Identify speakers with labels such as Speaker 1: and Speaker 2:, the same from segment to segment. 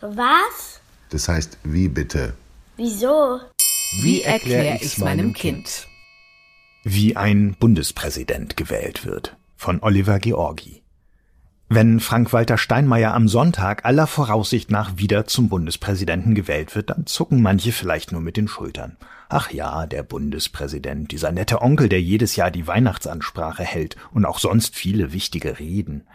Speaker 1: Was?
Speaker 2: Das heißt, wie bitte?
Speaker 1: Wieso?
Speaker 3: Wie erkläre ich's meinem Kind?
Speaker 4: Wie ein Bundespräsident gewählt wird von Oliver Georgi. Wenn Frank-Walter Steinmeier am Sonntag aller Voraussicht nach wieder zum Bundespräsidenten gewählt wird, dann zucken manche vielleicht nur mit den Schultern. Ach ja, der Bundespräsident, dieser nette Onkel, der jedes Jahr die Weihnachtsansprache hält und auch sonst viele wichtige Reden.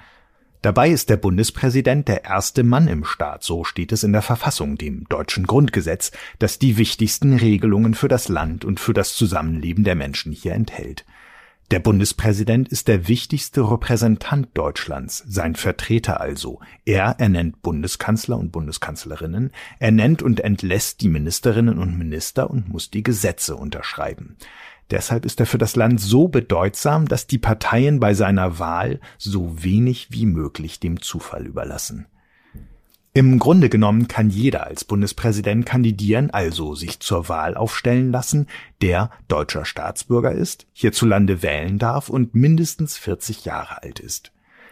Speaker 4: Dabei ist der Bundespräsident der erste Mann im Staat, so steht es in der Verfassung, dem deutschen Grundgesetz, das die wichtigsten Regelungen für das Land und für das Zusammenleben der Menschen hier enthält. Der Bundespräsident ist der wichtigste Repräsentant Deutschlands, sein Vertreter also. Er ernennt Bundeskanzler und Bundeskanzlerinnen, er nennt und entlässt die Ministerinnen und Minister und muss die Gesetze unterschreiben. Deshalb ist er für das Land so bedeutsam, dass die Parteien bei seiner Wahl so wenig wie möglich dem Zufall überlassen. Im Grunde genommen kann jeder als Bundespräsident kandidieren, also sich zur Wahl aufstellen lassen, der deutscher Staatsbürger ist, hierzulande wählen darf und mindestens 40 Jahre alt ist.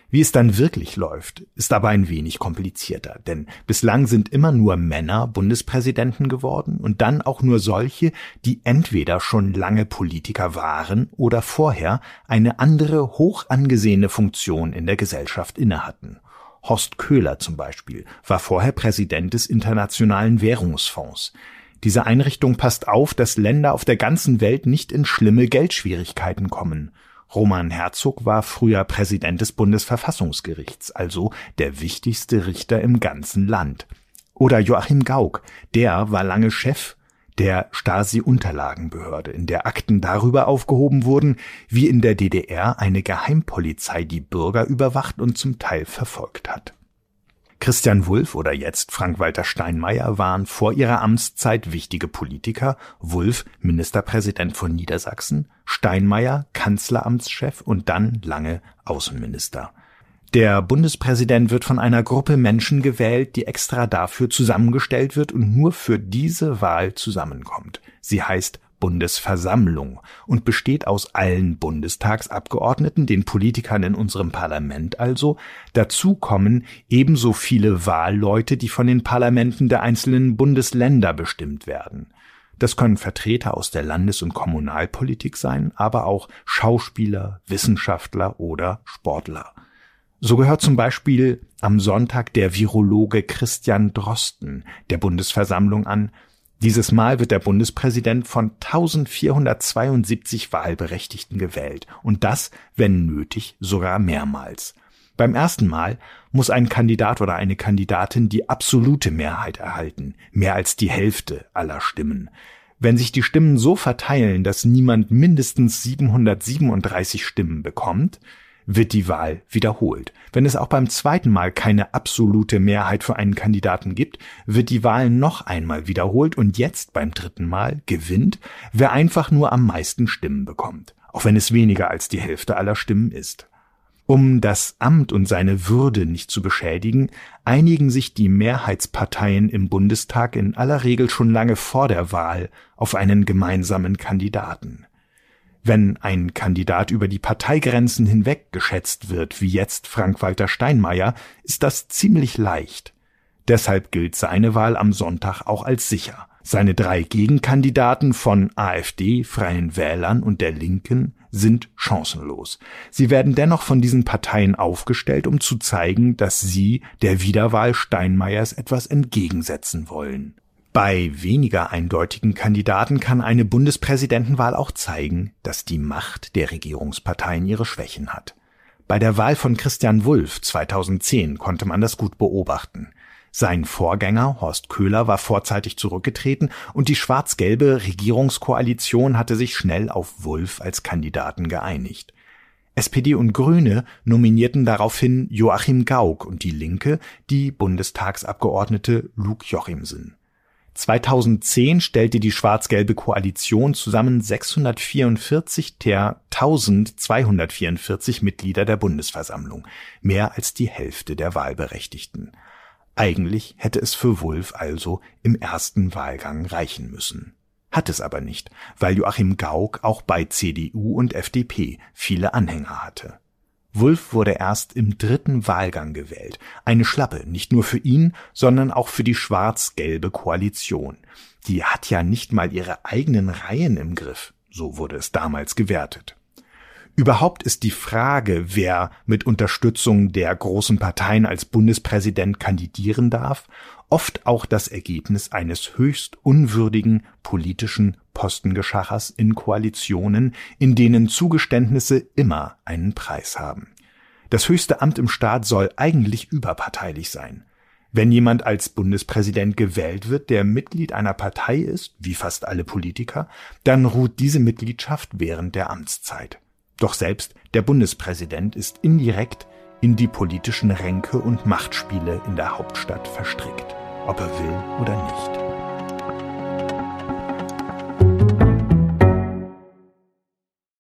Speaker 4: Wie es dann wirklich läuft, ist aber ein wenig komplizierter, denn bislang sind immer nur Männer Bundespräsidenten geworden und dann auch nur solche, die entweder schon lange Politiker waren oder vorher eine andere hoch angesehene Funktion in der Gesellschaft innehatten. Horst Köhler zum Beispiel war vorher Präsident des Internationalen Währungsfonds. Diese Einrichtung passt auf, dass Länder auf der ganzen Welt nicht in schlimme Geldschwierigkeiten kommen. Roman Herzog war früher Präsident des Bundesverfassungsgerichts, also der wichtigste Richter im ganzen Land. Oder Joachim Gauck, der war lange Chef der Stasi-Unterlagenbehörde, in der Akten darüber aufgehoben wurden, wie in der DDR eine Geheimpolizei die Bürger überwacht und zum Teil verfolgt hat. Christian Wulff oder jetzt Frank-Walter Steinmeier waren vor ihrer Amtszeit wichtige Politiker, Wulff Ministerpräsident von Niedersachsen, Steinmeier Kanzleramtschef und dann lange Außenminister. Der Bundespräsident wird von einer Gruppe Menschen gewählt, die extra dafür zusammengestellt wird und nur für diese Wahl zusammenkommt. Sie heißt Bundesversammlung und besteht aus allen Bundestagsabgeordneten, den Politikern in unserem Parlament also. Dazu kommen ebenso viele Wahlleute, die von den Parlamenten der einzelnen Bundesländer bestimmt werden. Das können Vertreter aus der Landes- und Kommunalpolitik sein, aber auch Schauspieler, Wissenschaftler oder Sportler. So gehört zum Beispiel am Sonntag der Virologe Christian Drosten der Bundesversammlung an. Dieses Mal wird der Bundespräsident von 1472 Wahlberechtigten gewählt und das, wenn nötig, sogar mehrmals. Beim ersten Mal muss ein Kandidat oder eine Kandidatin die absolute Mehrheit erhalten, mehr als die Hälfte aller Stimmen. Wenn sich die Stimmen so verteilen, dass niemand mindestens 737 Stimmen bekommt, wird die Wahl wiederholt. Wenn es auch beim zweiten Mal keine absolute Mehrheit für einen Kandidaten gibt, wird die Wahl noch einmal wiederholt und jetzt beim dritten Mal gewinnt, wer einfach nur am meisten Stimmen bekommt, auch wenn es weniger als die Hälfte aller Stimmen ist. Um das Amt und seine Würde nicht zu beschädigen, einigen sich die Mehrheitsparteien im Bundestag in aller Regel schon lange vor der Wahl auf einen gemeinsamen Kandidaten. Wenn ein Kandidat über die Parteigrenzen hinweg geschätzt wird, wie jetzt Frank-Walter Steinmeier, ist das ziemlich leicht. Deshalb gilt seine Wahl am Sonntag auch als sicher. Seine drei Gegenkandidaten von AfD, Freien Wählern und der Linken sind chancenlos. Sie werden dennoch von diesen Parteien aufgestellt, um zu zeigen, dass sie der Wiederwahl Steinmeiers etwas entgegensetzen wollen. Bei weniger eindeutigen Kandidaten kann eine Bundespräsidentenwahl auch zeigen, dass die Macht der Regierungsparteien ihre Schwächen hat. Bei der Wahl von Christian Wulff 2010 konnte man das gut beobachten. Sein Vorgänger Horst Köhler war vorzeitig zurückgetreten und die schwarz-gelbe Regierungskoalition hatte sich schnell auf Wulff als Kandidaten geeinigt. SPD und Grüne nominierten daraufhin Joachim Gauck und die Linke die Bundestagsabgeordnete Luke Jochimsen. 2010 stellte die schwarz-gelbe Koalition zusammen 644 der 1244 Mitglieder der Bundesversammlung, mehr als die Hälfte der Wahlberechtigten. Eigentlich hätte es für Wulff also im ersten Wahlgang reichen müssen. Hat es aber nicht, weil Joachim Gauck auch bei CDU und FDP viele Anhänger hatte. Wulff wurde erst im dritten Wahlgang gewählt. Eine Schlappe, nicht nur für ihn, sondern auch für die schwarz-gelbe Koalition. Die hat ja nicht mal ihre eigenen Reihen im Griff. So wurde es damals gewertet. Überhaupt ist die Frage, wer mit Unterstützung der großen Parteien als Bundespräsident kandidieren darf, oft auch das Ergebnis eines höchst unwürdigen politischen Postengeschachers in Koalitionen, in denen Zugeständnisse immer einen Preis haben. Das höchste Amt im Staat soll eigentlich überparteilich sein. Wenn jemand als Bundespräsident gewählt wird, der Mitglied einer Partei ist, wie fast alle Politiker, dann ruht diese Mitgliedschaft während der Amtszeit. Doch selbst der Bundespräsident ist indirekt in die politischen Ränke und Machtspiele in der Hauptstadt verstrickt, ob er will oder nicht.